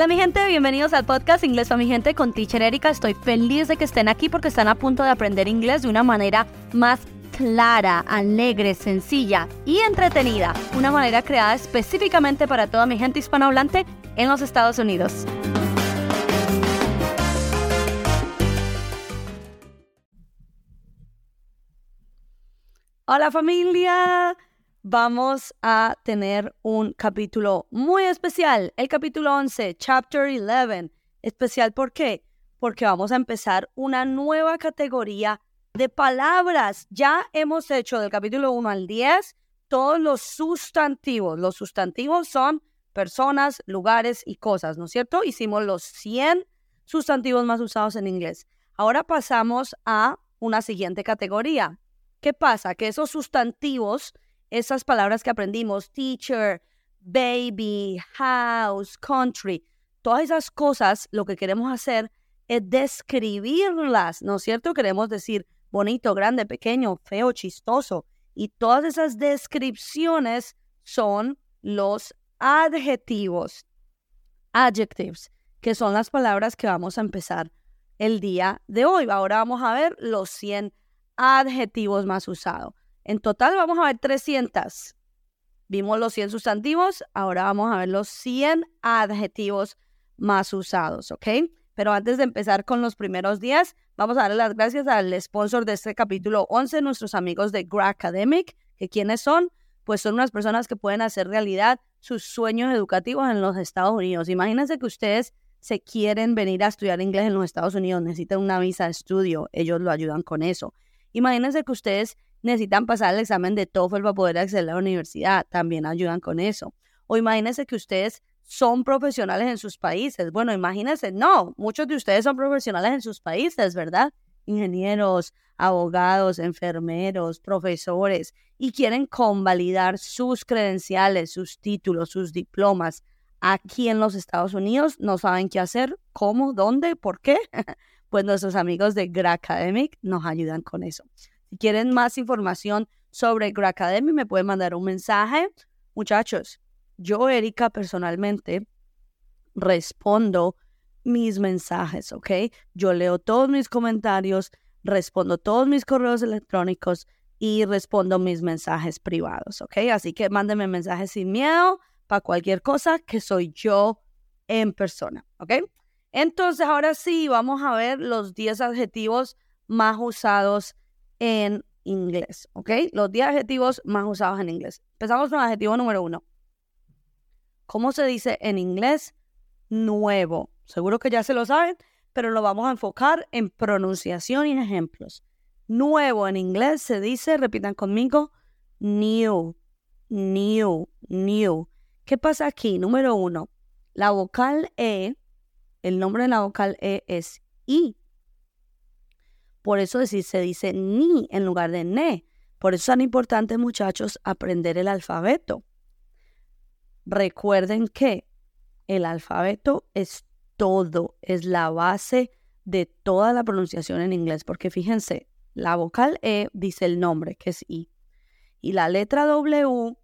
Hola mi gente, bienvenidos al podcast Inglés para mi gente con Teacher Erika. Estoy feliz de que estén aquí porque están a punto de aprender inglés de una manera más clara, alegre, sencilla y entretenida. Una manera creada específicamente para toda mi gente hispanohablante en los Estados Unidos. Hola familia, vamos a tener un capítulo muy especial, el capítulo 11, Chapter 11. Especial ¿por qué? Porque vamos a empezar una nueva categoría de palabras. Ya hemos hecho del capítulo 1 al 10 todos los sustantivos. Los sustantivos son personas, lugares y cosas, ¿no es cierto? Hicimos los 100 sustantivos más usados en inglés. Ahora pasamos a una siguiente categoría. ¿Qué pasa? Que esos sustantivos, esas palabras que aprendimos, teacher, baby, house, country, todas esas cosas, lo que queremos hacer es describirlas, ¿no es cierto? Queremos decir bonito, grande, pequeño, feo, chistoso. Y todas esas descripciones son los adjetivos, adjectives, que son las palabras que vamos a empezar el día de hoy. Ahora vamos a ver los 100 adjetivos más usados. En total vamos a ver 300. Vimos los 100 sustantivos, ahora vamos a ver los 100 adjetivos más usados, ¿ok? Pero antes de empezar con los primeros 10, vamos a darle las gracias al sponsor de este capítulo 11, nuestros amigos de Gra Academic, que quiénes son, pues son unas personas que pueden hacer realidad sus sueños educativos en los Estados Unidos. Imagínense que ustedes se quieren venir a estudiar inglés en los Estados Unidos, necesitan una visa de estudio, ellos lo ayudan con eso. Imagínense que ustedes necesitan pasar el examen de TOEFL para poder acceder a la universidad, también ayudan con eso. O imagínense que ustedes son profesionales en sus países. Bueno, imagínense, no, muchos de ustedes son profesionales en sus países, ¿verdad? Ingenieros, abogados, enfermeros, profesores, y quieren convalidar sus credenciales, sus títulos, sus diplomas aquí en los Estados Unidos. No saben qué hacer, cómo, dónde, por qué. pues nuestros amigos de Gra Academic nos ayudan con eso. Si quieren más información sobre Gra Academy, me pueden mandar un mensaje. Muchachos, yo, Erika, personalmente, respondo mis mensajes, ¿ok? Yo leo todos mis comentarios, respondo todos mis correos electrónicos y respondo mis mensajes privados, ¿ok? Así que mándenme mensajes sin miedo para cualquier cosa que soy yo en persona, ¿ok? Entonces, ahora sí, vamos a ver los 10 adjetivos más usados en inglés, ¿ok? Los 10 adjetivos más usados en inglés. Empezamos con el adjetivo número uno. ¿Cómo se dice en inglés? Nuevo. Seguro que ya se lo saben, pero lo vamos a enfocar en pronunciación y en ejemplos. Nuevo en inglés se dice, repitan conmigo, new, new, new. ¿Qué pasa aquí? Número uno, la vocal E el nombre de la vocal E es I. Por eso se dice ni en lugar de ne. Por eso es tan importante, muchachos, aprender el alfabeto. Recuerden que el alfabeto es todo, es la base de toda la pronunciación en inglés, porque fíjense, la vocal E dice el nombre, que es I, y la letra W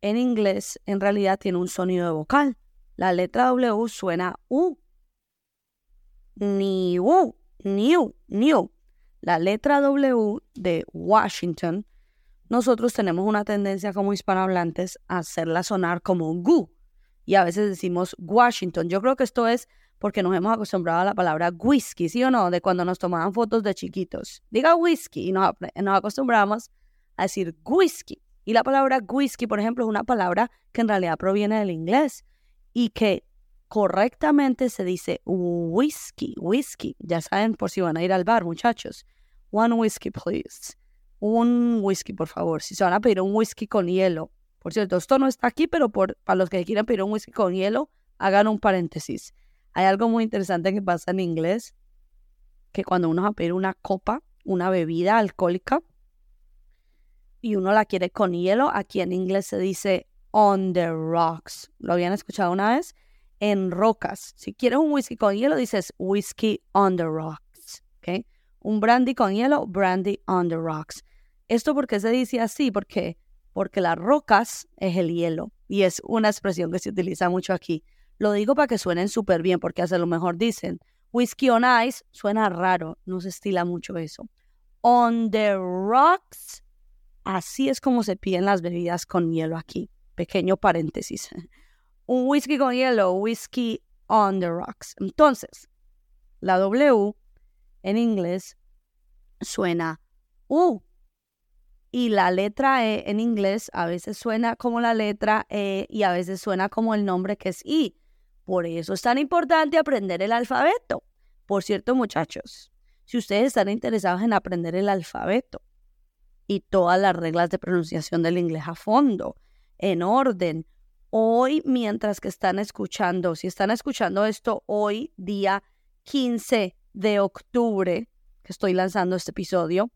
en inglés en realidad tiene un sonido de vocal. La letra W suena U, New, New, New. La letra W de Washington, nosotros tenemos una tendencia como hispanohablantes a hacerla sonar como gu. Y a veces decimos Washington. Yo creo que esto es porque nos hemos acostumbrado a la palabra whisky, ¿sí o no? De cuando nos tomaban fotos de chiquitos. Diga whisky y nos, nos acostumbramos a decir whisky. Y la palabra whisky, por ejemplo, es una palabra que en realidad proviene del inglés y que correctamente se dice whisky, whisky. Ya saben por si van a ir al bar, muchachos. One whisky, please. Un whisky, por favor. Si se van a pedir un whisky con hielo. Por cierto, esto no está aquí, pero por, para los que quieran pedir un whisky con hielo, hagan un paréntesis. Hay algo muy interesante que pasa en inglés, que cuando uno va a pedir una copa, una bebida alcohólica, y uno la quiere con hielo, aquí en inglés se dice on the rocks. ¿Lo habían escuchado una vez? En rocas. Si quieres un whisky con hielo, dices whisky on the rocks. ¿okay? Un brandy con hielo, brandy on the rocks. ¿Esto por qué se dice así? Porque, porque las rocas es el hielo y es una expresión que se utiliza mucho aquí. Lo digo para que suenen súper bien, porque hace lo mejor dicen, whiskey on ice suena raro, no se estila mucho eso. On the rocks, así es como se piden las bebidas con hielo aquí. Pequeño paréntesis. Un whisky con hielo, whisky on the rocks. Entonces, la W en inglés suena U. Y la letra E en inglés a veces suena como la letra E y a veces suena como el nombre que es I. Por eso es tan importante aprender el alfabeto. Por cierto, muchachos, si ustedes están interesados en aprender el alfabeto y todas las reglas de pronunciación del inglés a fondo, en orden, hoy mientras que están escuchando, si están escuchando esto hoy, día 15 de octubre, que estoy lanzando este episodio,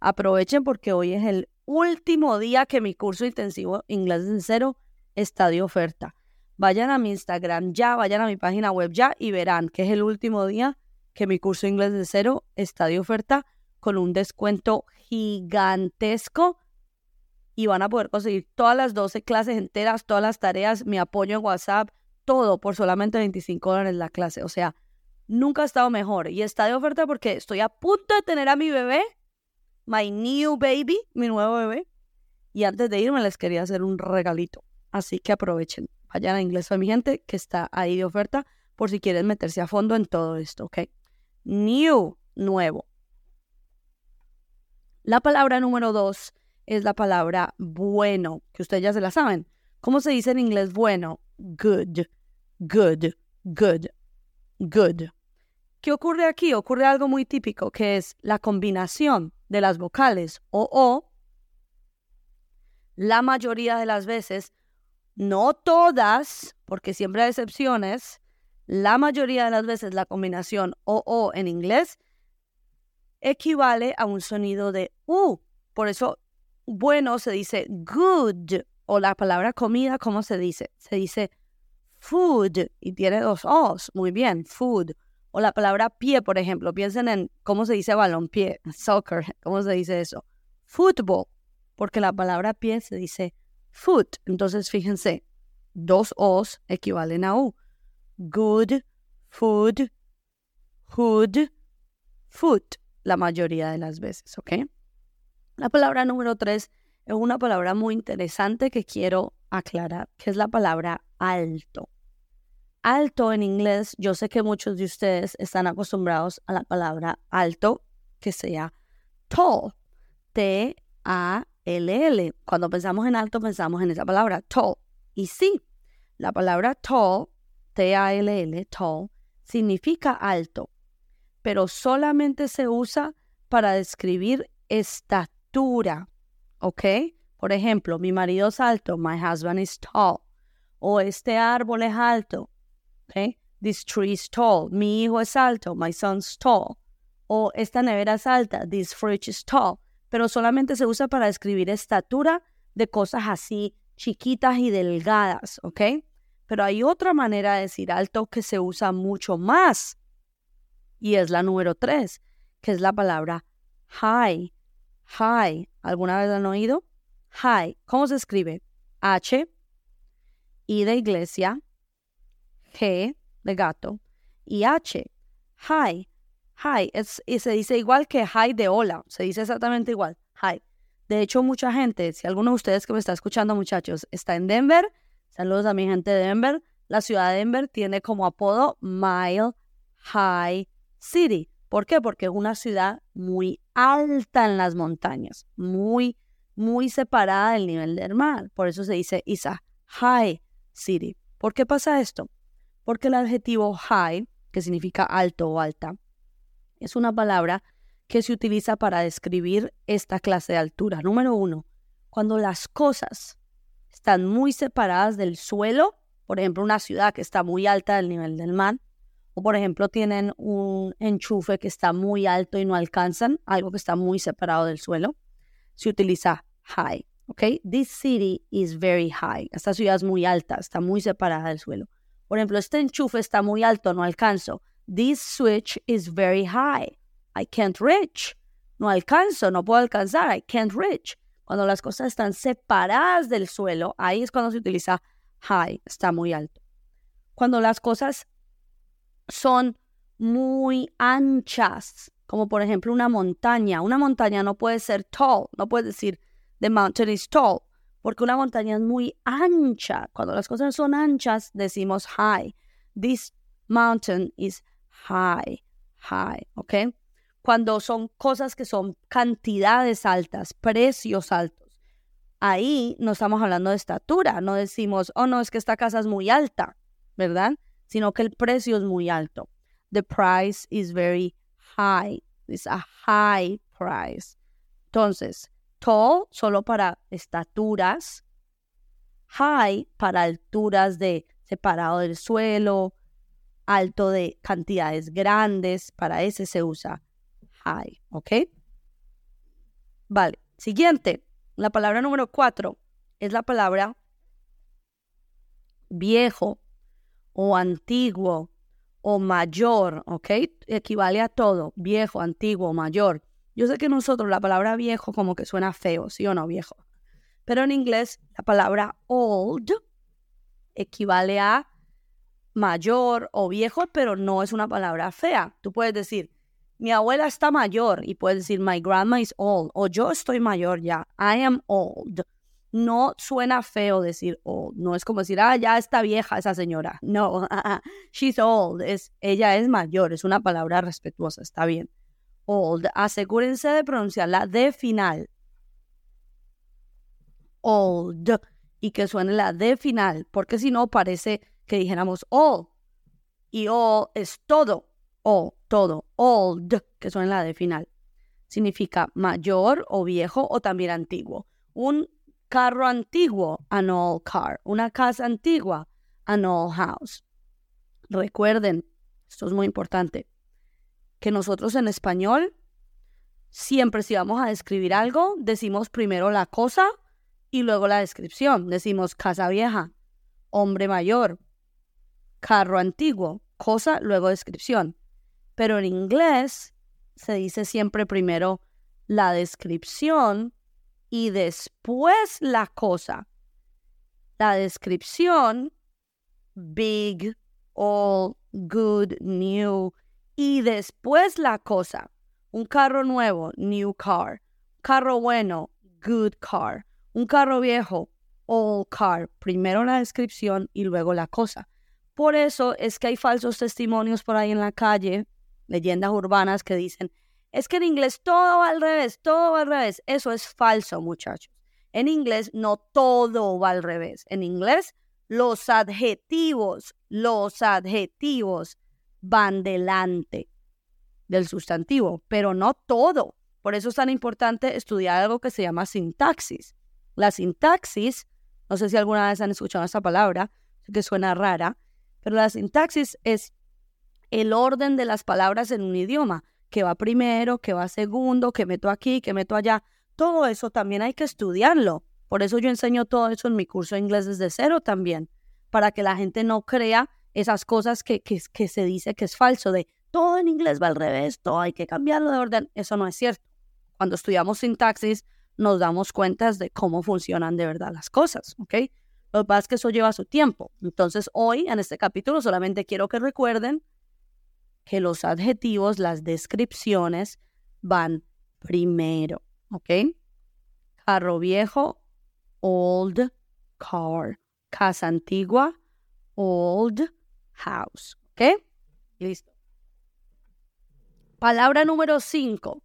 aprovechen porque hoy es el último día que mi curso intensivo Inglés en Cero está de oferta. Vayan a mi Instagram ya, vayan a mi página web ya y verán que es el último día que mi curso Inglés de Cero está de oferta con un descuento gigantesco y van a poder conseguir todas las 12 clases enteras, todas las tareas, mi apoyo en WhatsApp, todo por solamente 25 dólares la clase. O sea, nunca ha estado mejor. Y está de oferta porque estoy a punto de tener a mi bebé, my new baby, mi nuevo bebé. Y antes de irme les quería hacer un regalito. Así que aprovechen. Vayan a Inglés a mi gente que está ahí de oferta por si quieren meterse a fondo en todo esto, ¿ok? New, nuevo. La palabra número dos es la palabra bueno, que ustedes ya se la saben. ¿Cómo se dice en inglés bueno? Good, good, good, good. ¿Qué ocurre aquí? Ocurre algo muy típico, que es la combinación de las vocales o o. La mayoría de las veces, no todas, porque siempre hay excepciones, la mayoría de las veces la combinación o o en inglés equivale a un sonido de u. Por eso, bueno se dice good. O la palabra comida, ¿cómo se dice? Se dice food y tiene dos O's. Muy bien, food. O la palabra pie, por ejemplo. Piensen en cómo se dice balón pie, soccer. ¿Cómo se dice eso? Football. Porque la palabra pie se dice foot. Entonces, fíjense, dos O's equivalen a U. Good, food, hood, foot la mayoría de las veces, ¿ok? La palabra número tres es una palabra muy interesante que quiero aclarar, que es la palabra alto. Alto en inglés, yo sé que muchos de ustedes están acostumbrados a la palabra alto, que sea tall, T-A-L-L. Cuando pensamos en alto, pensamos en esa palabra, tall. Y sí, la palabra tall, T-A-L-L, tall, significa alto, pero solamente se usa para describir estatura, ¿ok? Por ejemplo, mi marido es alto, my husband is tall. O este árbol es alto, ¿ok? This tree is tall. Mi hijo es alto, my son's tall. O esta nevera es alta, this fridge is tall. Pero solamente se usa para describir estatura de cosas así chiquitas y delgadas, ¿ok? Pero hay otra manera de decir alto que se usa mucho más y es la número tres, que es la palabra high. High. ¿Alguna vez han oído? High. ¿Cómo se escribe? H, I de iglesia, G de gato y H. High. High. Es, y se dice igual que high de hola. Se dice exactamente igual. High. De hecho, mucha gente, si alguno de ustedes que me está escuchando, muchachos, está en Denver, saludos a mi gente de Denver, la ciudad de Denver tiene como apodo Mile High City. ¿Por qué? Porque es una ciudad muy alta en las montañas, muy, muy separada del nivel del mar. Por eso se dice is a high city. ¿Por qué pasa esto? Porque el adjetivo high, que significa alto o alta, es una palabra que se utiliza para describir esta clase de altura. Número uno, cuando las cosas están muy separadas del suelo, por ejemplo, una ciudad que está muy alta del nivel del mar, o por ejemplo tienen un enchufe que está muy alto y no alcanzan, algo que está muy separado del suelo, se utiliza high. ¿Ok? This city is very high. Esta ciudad es muy alta, está muy separada del suelo. Por ejemplo, este enchufe está muy alto, no alcanzo. This switch is very high. I can't reach. No alcanzo, no puedo alcanzar. I can't reach. Cuando las cosas están separadas del suelo, ahí es cuando se utiliza high, está muy alto. cuando las cosas son muy anchas, como por ejemplo una montaña. Una montaña no puede ser tall, no puede decir the mountain is tall, porque una montaña es muy ancha. Cuando las cosas son anchas, decimos high. This mountain is high, high, ¿ok? Cuando son cosas que son cantidades altas, precios altos, ahí no estamos hablando de estatura, no decimos, oh no, es que esta casa es muy alta, ¿verdad? Sino que el precio es muy alto. The price is very high. It's a high price. Entonces, tall solo para estaturas, high para alturas de separado del suelo, alto de cantidades grandes, para ese se usa high, ¿ok? Vale, siguiente, la palabra número cuatro es la palabra viejo o antiguo o mayor, ¿ok? Equivale a todo, viejo, antiguo, mayor. Yo sé que nosotros la palabra viejo como que suena feo, ¿sí o no, viejo? Pero en inglés la palabra old equivale a mayor o viejo, pero no es una palabra fea. Tú puedes decir, mi abuela está mayor y puedes decir, my grandma is old o yo estoy mayor ya, I am old. No suena feo decir old, no es como decir, ah, ya está vieja esa señora. No, she's old, es, ella es mayor, es una palabra respetuosa, está bien. Old, asegúrense de pronunciar la D final. Old, y que suene la D final, porque si no parece que dijéramos all. Y all es todo, o todo, old, que suena la D final. Significa mayor o viejo o también antiguo. Un carro antiguo, an old car. Una casa antigua, an old house. Recuerden, esto es muy importante, que nosotros en español, siempre si vamos a describir algo, decimos primero la cosa y luego la descripción. Decimos casa vieja, hombre mayor, carro antiguo, cosa, luego descripción. Pero en inglés se dice siempre primero la descripción y después la cosa. La descripción, big, all, good, new, y después la cosa. Un carro nuevo, new car. Carro bueno, good car. Un carro viejo, old car. Primero la descripción y luego la cosa. Por eso es que hay falsos testimonios por ahí en la calle, leyendas urbanas que dicen, es que en inglés todo va al revés, todo va al revés. Eso es falso, muchachos. En inglés no todo va al revés. En inglés los adjetivos, los adjetivos van delante del sustantivo, pero no todo. Por eso es tan importante estudiar algo que se llama sintaxis. La sintaxis, no sé si alguna vez han escuchado esta palabra, que suena rara, pero la sintaxis es el orden de las palabras en un idioma, que va primero, que va segundo, que meto aquí, que meto allá. Todo eso también hay que estudiarlo. Por eso yo enseño todo eso en mi curso de inglés desde cero también, para que la gente no crea esas cosas que, que, que se dice que es falso, de todo en inglés va al revés, todo hay que cambiarlo de orden. Eso no es cierto. Cuando estudiamos sintaxis, nos damos cuenta de cómo funcionan de verdad las cosas, ¿ok? Lo que pasa es que eso lleva su tiempo. Entonces, hoy, en este capítulo, solamente quiero que recuerden que los adjetivos, las descripciones, van primero, ¿ok? Carro viejo, old car. Casa antigua, old house, ¿ok? Listo. Palabra número 5.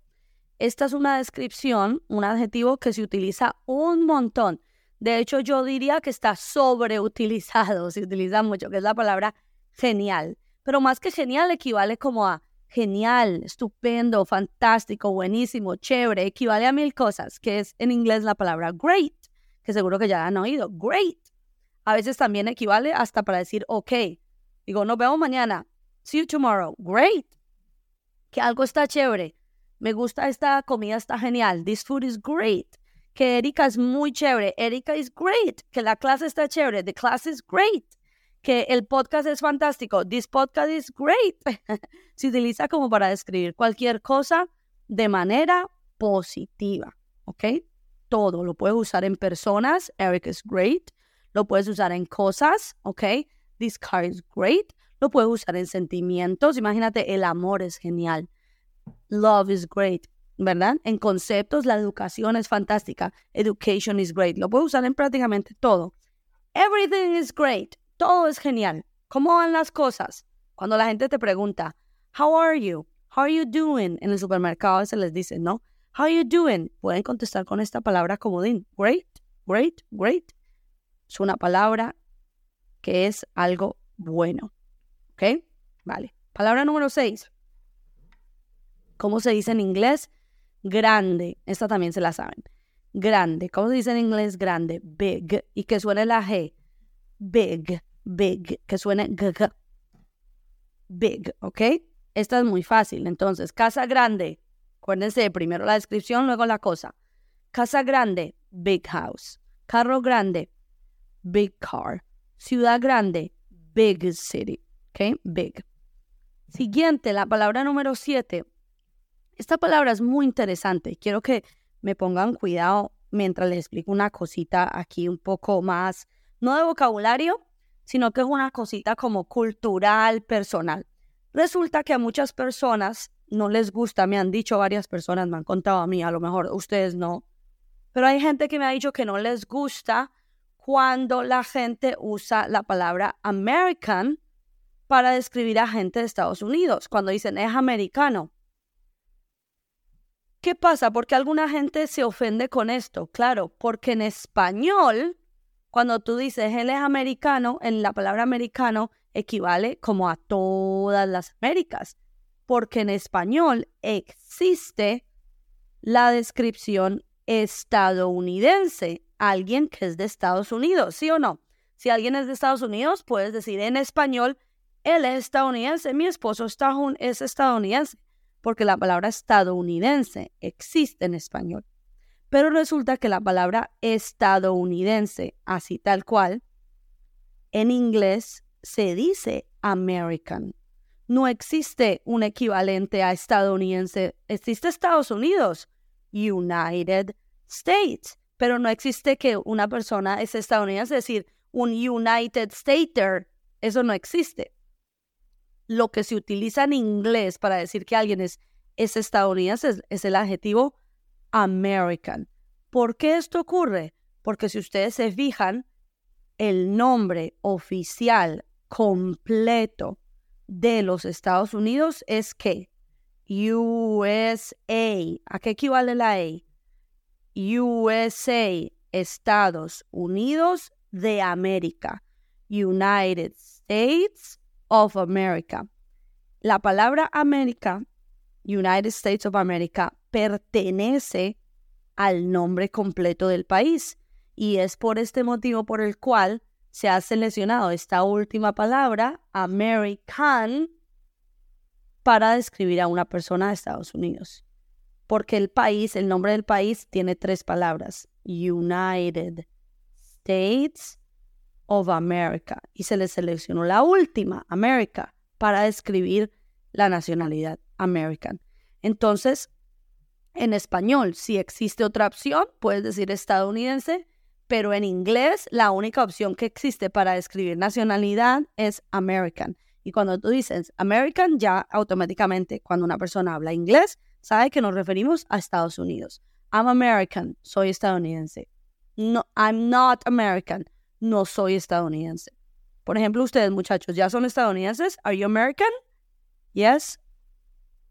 Esta es una descripción, un adjetivo que se utiliza un montón de hecho, yo diría que está sobreutilizado, se utiliza mucho, que es la palabra genial. Pero más que genial equivale como a genial, estupendo, fantástico, buenísimo, chévere, equivale a mil cosas, que es en inglés la palabra great, que seguro que ya han oído, great. A veces también equivale hasta para decir ok. Digo, nos vemos mañana. See you tomorrow. Great. Que algo está chévere. Me gusta esta comida, está genial. This food is great que Erika es muy chévere, Erika is great, que la clase está chévere, the class is great, que el podcast es fantástico, this podcast is great. Se utiliza como para describir cualquier cosa de manera positiva, ¿ok? Todo, lo puedes usar en personas, Eric is great, lo puedes usar en cosas, ¿ok? This car is great. Lo puedes usar en sentimientos. Imagínate, el amor es genial. Love is great, ¿verdad? En conceptos, la educación es fantástica. Education is great. Lo puedes usar en prácticamente todo. Everything is great. Todo es genial. ¿Cómo van las cosas? Cuando la gente te pregunta, How are you? How are you doing? En el supermercado se les dice, ¿no? How are you doing? Pueden contestar con esta palabra comodín. Great, great, great. Es una palabra que es algo bueno. ¿Ok? Vale. Palabra número 6. ¿Cómo se dice en inglés? Grande. Esta también se la saben. Grande. ¿Cómo se dice en inglés grande? Big. Y que suene la G. Big, big. Que suene g, g. Big, ¿ok? Esta es muy fácil. Entonces, casa grande. Acuérdense, primero la descripción, luego la cosa. Casa grande, big house. Carro grande, big car. Ciudad grande, big city. ¿Ok? Big. Siguiente, la palabra número siete. Esta palabra es muy interesante. Quiero que me pongan cuidado mientras les explico una cosita aquí un poco más, no de vocabulario, sino que es una cosita como cultural, personal. Resulta que a muchas personas no les gusta, me han dicho varias personas, me han contado a mí, a lo mejor ustedes no, pero hay gente que me ha dicho que no les gusta cuando la gente usa la palabra American para describir a gente de Estados Unidos, cuando dicen es americano. ¿Qué pasa? ¿Por qué alguna gente se ofende con esto? Claro, porque en español, cuando tú dices él es americano, en la palabra americano equivale como a todas las Américas, porque en español existe la descripción estadounidense, alguien que es de Estados Unidos, ¿sí o no? Si alguien es de Estados Unidos, puedes decir en español, él es estadounidense, mi esposo es estadounidense, porque la palabra estadounidense existe en español. Pero resulta que la palabra estadounidense, así tal cual, en inglés se dice American. No existe un equivalente a estadounidense. Existe Estados Unidos, United States, pero no existe que una persona es estadounidense, es decir, un United Stater. Eso no existe. Lo que se utiliza en inglés para decir que alguien es, es estadounidense es el adjetivo American. ¿Por qué esto ocurre? Porque si ustedes se fijan, el nombre oficial completo de los Estados Unidos es que USA. ¿A qué equivale la A? USA, Estados Unidos de América. United States of America. La palabra América, United States of America, pertenece al nombre completo del país. Y es por este motivo por el cual se ha seleccionado esta última palabra, American, para describir a una persona de Estados Unidos. Porque el país, el nombre del país tiene tres palabras, United States of America. Y se le seleccionó la última, America, para describir la nacionalidad, American. Entonces, en español, si existe otra opción, puedes decir estadounidense, pero en inglés la única opción que existe para describir nacionalidad es American. Y cuando tú dices American, ya automáticamente cuando una persona habla inglés, sabe que nos referimos a Estados Unidos. I'm American, soy estadounidense. No, I'm not American, no soy estadounidense. Por ejemplo, ustedes muchachos, ¿ya son estadounidenses? Are you American? Yes.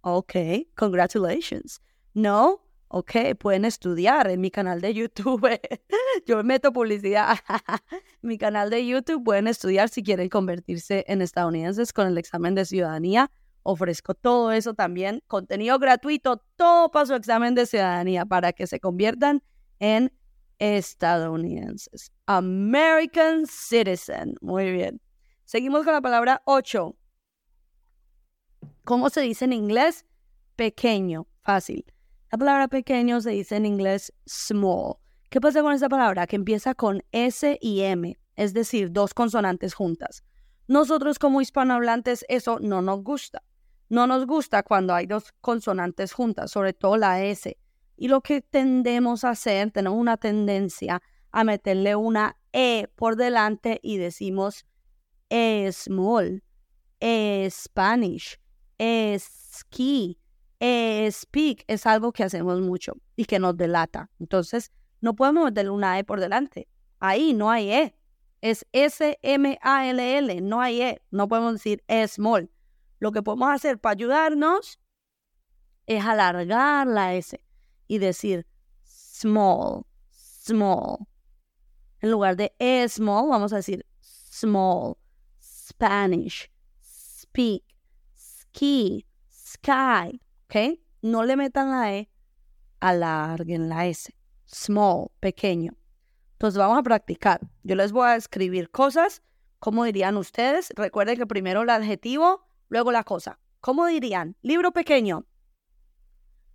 Okay, congratulations. No, Ok, pueden estudiar en mi canal de YouTube. Yo meto publicidad. mi canal de YouTube pueden estudiar si quieren convertirse en estadounidenses con el examen de ciudadanía. Ofrezco todo eso también, contenido gratuito, todo para su examen de ciudadanía para que se conviertan en estadounidenses. American citizen. Muy bien. Seguimos con la palabra 8. ¿Cómo se dice en inglés? Pequeño, fácil. La palabra pequeño se dice en inglés small. ¿Qué pasa con esa palabra? Que empieza con S y M, es decir, dos consonantes juntas. Nosotros como hispanohablantes eso no nos gusta. No nos gusta cuando hay dos consonantes juntas, sobre todo la S. Y lo que tendemos a hacer, tenemos una tendencia a meterle una E por delante y decimos small, Spanish, ski, speak. Es algo que hacemos mucho y que nos delata. Entonces, no podemos meterle una E por delante. Ahí no hay E. Es S-M-A-L-L, no hay E. No podemos decir small. Lo que podemos hacer para ayudarnos es alargar la S y decir small, small. En lugar de e small, vamos a decir small, Spanish, speak, ski, sky. ¿Ok? No le metan la E, alarguen la S. Small, pequeño. Entonces vamos a practicar. Yo les voy a escribir cosas. ¿Cómo dirían ustedes? Recuerden que primero el adjetivo, luego la cosa. ¿Cómo dirían? Libro pequeño.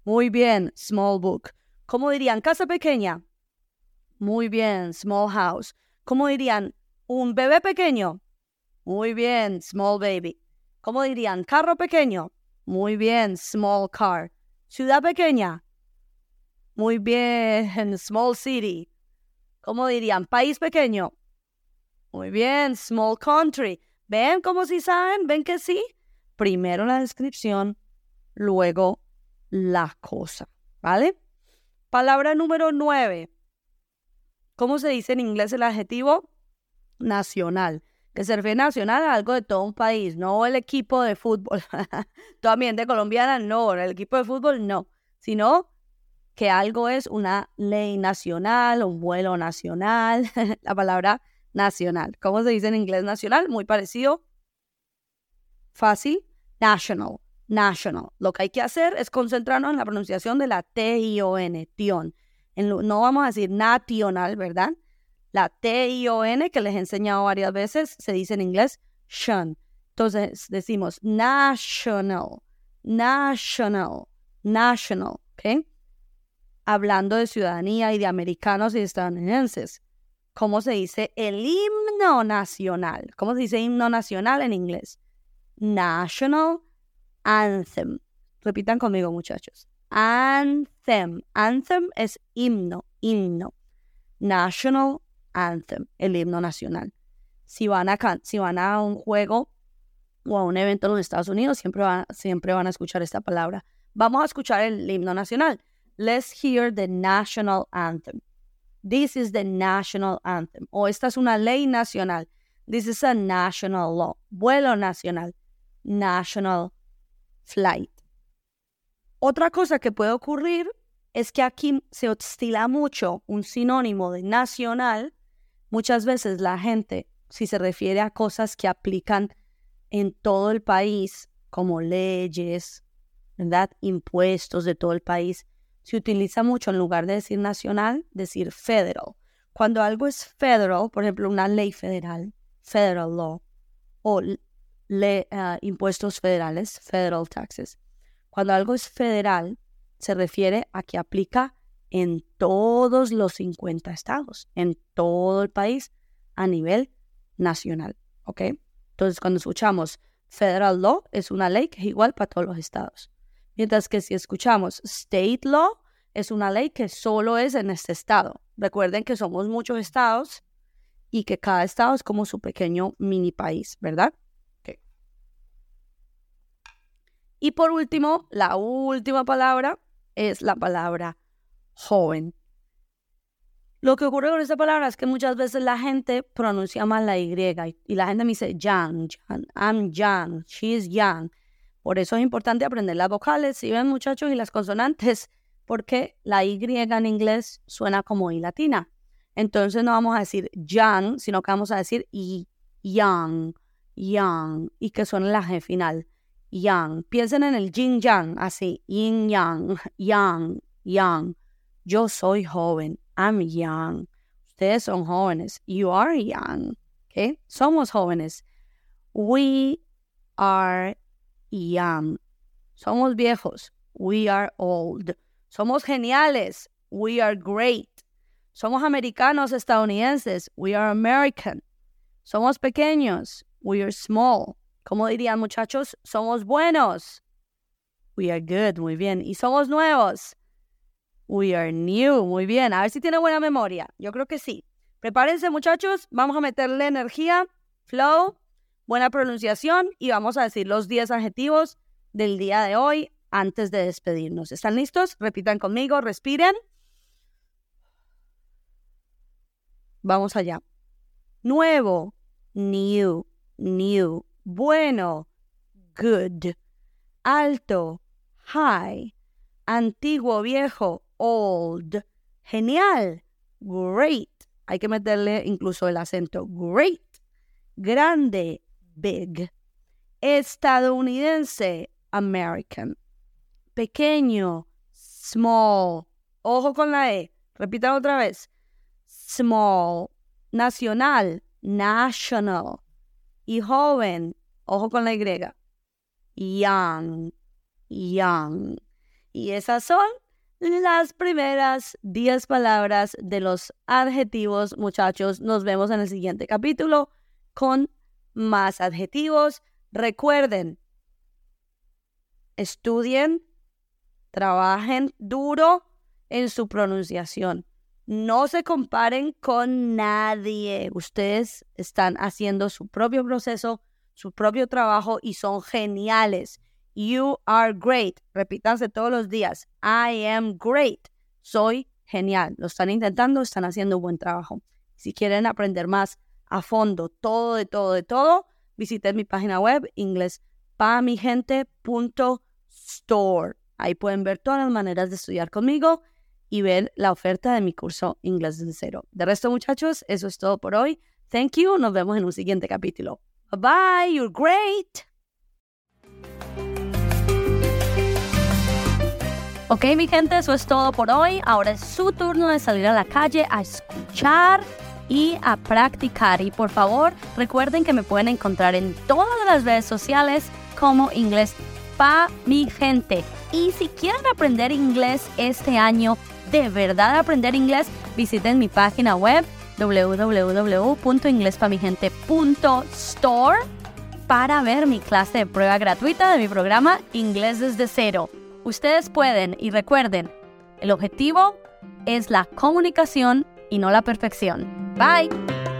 Muy bien, small book. ¿Cómo dirían? Casa pequeña. Muy bien, small house. ¿Cómo dirían? Un bebé pequeño. Muy bien, small baby. ¿Cómo dirían? Carro pequeño. Muy bien, small car. Ciudad pequeña. Muy bien, small city. ¿Cómo dirían? País pequeño. Muy bien, small country. ¿Ven cómo si saben? ¿Ven que sí? Primero la descripción, luego la cosa. ¿Vale? Palabra número nueve. ¿Cómo se dice en inglés el adjetivo? Nacional. Que se refiere nacional a algo de todo un país, no el equipo de fútbol. También de colombiana, no. El equipo de fútbol, no. Sino que algo es una ley nacional, un vuelo nacional, la palabra nacional. ¿Cómo se dice en inglés nacional? Muy parecido. Fácil. National. National. Lo que hay que hacer es concentrarnos en la pronunciación de la T-I-O-N, tion. no vamos a decir nacional, ¿verdad? La T-I-O-N, que les he enseñado varias veces, se dice en inglés shun. Entonces decimos national, national, national, ¿ok? hablando de ciudadanía y de americanos y estadounidenses. ¿Cómo se dice el himno nacional? ¿Cómo se dice himno nacional en inglés? National Anthem. Repitan conmigo, muchachos. Anthem. Anthem es himno, himno. National Anthem, el himno nacional. Si van a, si van a un juego o a un evento en los Estados Unidos, siempre, siempre van a escuchar esta palabra. Vamos a escuchar el himno nacional. Let's hear the national anthem. This is the national anthem. O esta es una ley nacional. This is a national law. Vuelo nacional. National flight. Otra cosa que puede ocurrir es que aquí se ostila mucho un sinónimo de nacional. Muchas veces la gente, si se refiere a cosas que aplican en todo el país, como leyes, ¿verdad? Impuestos de todo el país, se utiliza mucho en lugar de decir nacional, decir federal. Cuando algo es federal, por ejemplo, una ley federal, federal law, o le, ah, impuestos federales, federal taxes. Cuando algo es federal, se refiere a que aplica en todos los 50 estados, en todo el país, a nivel nacional. ¿Ok? Entonces, cuando escuchamos federal law, es una ley que es igual para todos los estados. Mientras que si escuchamos state law, es una ley que solo es en este estado. Recuerden que somos muchos estados y que cada estado es como su pequeño mini país, ¿verdad? Y por último, la última palabra es la palabra joven. Lo que ocurre con esta palabra es que muchas veces la gente pronuncia mal la Y y la gente me dice young, young I'm young, she's young. Por eso es importante aprender las vocales, si ven muchachos, y las consonantes, porque la Y en inglés suena como I latina. Entonces no vamos a decir young, sino que vamos a decir y, young, young, y que suene la G final. Young. Piensen en el yin yang, así, yin yang, young, young. Yo soy joven, I'm young. Ustedes son jóvenes, you are young. ¿okay? Somos jóvenes. We are young. Somos viejos. We are old. Somos geniales. We are great. Somos americanos estadounidenses. We are American. Somos pequeños. We are small. Como dirían muchachos, somos buenos. We are good. Muy bien. Y somos nuevos. We are new. Muy bien. A ver si tiene buena memoria. Yo creo que sí. Prepárense muchachos. Vamos a meterle energía. Flow. buena pronunciación y vamos a decir los 10 adjetivos del día de hoy antes de despedirnos. ¿Están listos? Repitan conmigo, respiren. Vamos allá. Nuevo, new, new. Bueno, good. Alto, high. Antiguo, viejo, old. Genial, great. Hay que meterle incluso el acento, great. Grande, big. Estadounidense, American. Pequeño, small. Ojo con la E. Repita otra vez. Small. Nacional, national. Y joven, ojo con la Y. Young, young. Y esas son las primeras 10 palabras de los adjetivos, muchachos. Nos vemos en el siguiente capítulo con más adjetivos. Recuerden, estudien, trabajen duro en su pronunciación. No se comparen con nadie. Ustedes están haciendo su propio proceso, su propio trabajo y son geniales. You are great. Repítanse todos los días. I am great. Soy genial. Lo están intentando, están haciendo un buen trabajo. Si quieren aprender más a fondo, todo de todo de todo, visiten mi página web inglespamigente.store. Ahí pueden ver todas las maneras de estudiar conmigo y ver la oferta de mi curso Inglés desde cero. De resto, muchachos, eso es todo por hoy. Thank you. Nos vemos en un siguiente capítulo. Bye bye. You're great. Ok, mi gente, eso es todo por hoy. Ahora es su turno de salir a la calle a escuchar y a practicar. Y por favor, recuerden que me pueden encontrar en todas las redes sociales como inglés pa mi gente. Y si quieren aprender inglés este año, de verdad aprender inglés, visiten mi página web www.inglespamigente.store para ver mi clase de prueba gratuita de mi programa Inglés desde cero. Ustedes pueden y recuerden, el objetivo es la comunicación y no la perfección. Bye.